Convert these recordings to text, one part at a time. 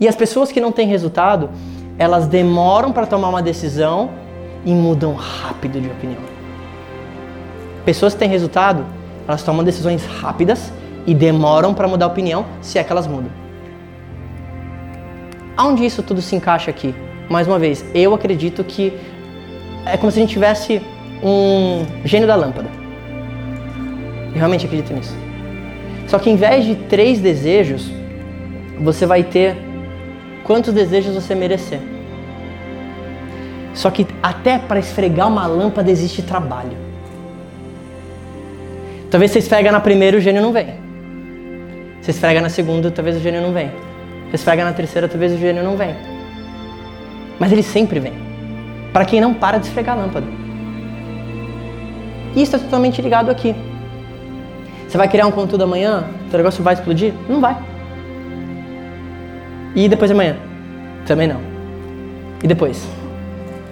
E as pessoas que não têm resultado, elas demoram para tomar uma decisão e mudam rápido de opinião. Pessoas que têm resultado, elas tomam decisões rápidas e demoram para mudar a opinião, se é que elas mudam. Aonde isso tudo se encaixa aqui? Mais uma vez, eu acredito que é como se a gente tivesse um gênio da lâmpada. Eu realmente acredito nisso. Só que em vez de três desejos, você vai ter quantos desejos você merecer. Só que até para esfregar uma lâmpada existe trabalho. Talvez você esfrega na primeira e o gênio não vem. Você esfrega na segunda, talvez o gênio não vem. Você esfrega na terceira, talvez o gênio não vem. Mas ele sempre vem. Para quem não para de esfregar a lâmpada. E isso é totalmente ligado aqui. Você vai criar um conteúdo amanhã? O negócio vai explodir? Não vai. E depois de amanhã? Também não. E depois?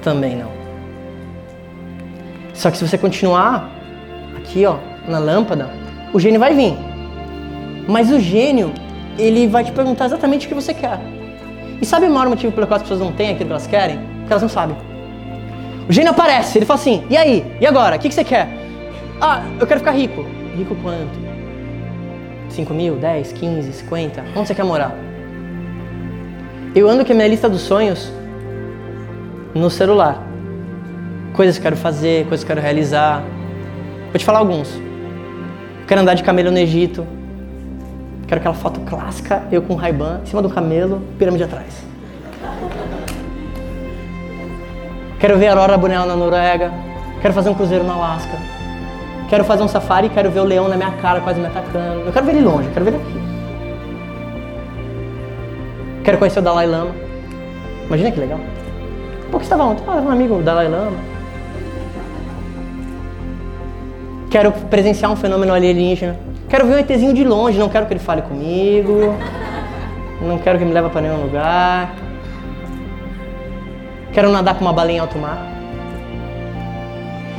Também não. Só que se você continuar aqui, ó, na lâmpada, o gênio vai vir. Mas o gênio, ele vai te perguntar exatamente o que você quer. E sabe o maior motivo pelo qual as pessoas não têm aquilo que elas querem? Porque elas não sabem. O gênio aparece, ele fala assim: e aí? E agora? O que, que você quer? Ah, eu quero ficar rico. Rico quanto? 5 mil, 10, 15, 50? Onde você quer morar? Eu ando com a minha lista dos sonhos no celular. Coisas que quero fazer, coisas que quero realizar. Vou te falar alguns. Quero andar de camelo no Egito. Quero aquela foto clássica, eu com um Ray-Ban, em cima do camelo, pirâmide atrás. Quero ver a aurora boreal na Noruega. Quero fazer um cruzeiro no Alasca. Quero fazer um safari, quero ver o leão na minha cara quase me atacando. Eu quero ver ele longe, quero ver ele aqui. Quero conhecer o Dalai Lama. Imagina que legal. Por que estava ontem? Ah, um amigo, o Dalai Lama. Quero presenciar um fenômeno alienígena. Quero ver um ETzinho de longe, não quero que ele fale comigo. Não quero que me leve para nenhum lugar. Quero nadar com uma baleia em alto mar.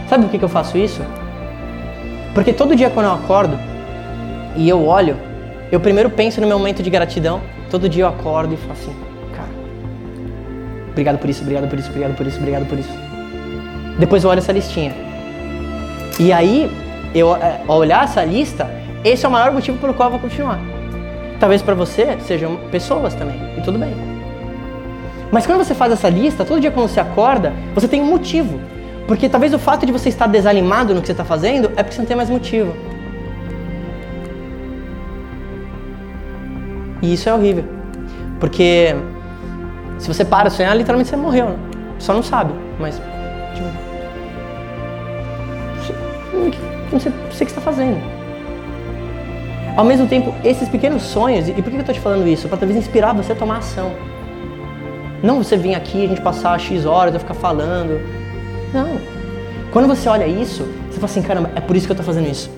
Sabe por que, que eu faço isso? Porque todo dia quando eu acordo e eu olho, eu primeiro penso no meu momento de gratidão. Todo dia eu acordo e falo assim, cara, obrigado por isso, obrigado por isso, obrigado por isso, obrigado por isso. Depois eu olho essa listinha. E aí, eu, é, ao olhar essa lista, esse é o maior motivo pelo qual eu vou continuar. Talvez para você sejam pessoas também, e tudo bem. Mas quando você faz essa lista, todo dia quando você acorda, você tem um motivo. Porque talvez o fato de você estar desanimado no que você está fazendo é porque você não tem mais motivo. E isso é horrível. Porque se você para de sonhar, literalmente você morreu, né? Só não sabe, mas. Não sei, não sei o que está fazendo. Ao mesmo tempo, esses pequenos sonhos, e por que eu estou te falando isso? Para talvez inspirar você a tomar ação. Não você vir aqui, a gente passar X horas, eu ficar falando. Não. Quando você olha isso, você fala assim, caramba, é por isso que eu estou fazendo isso.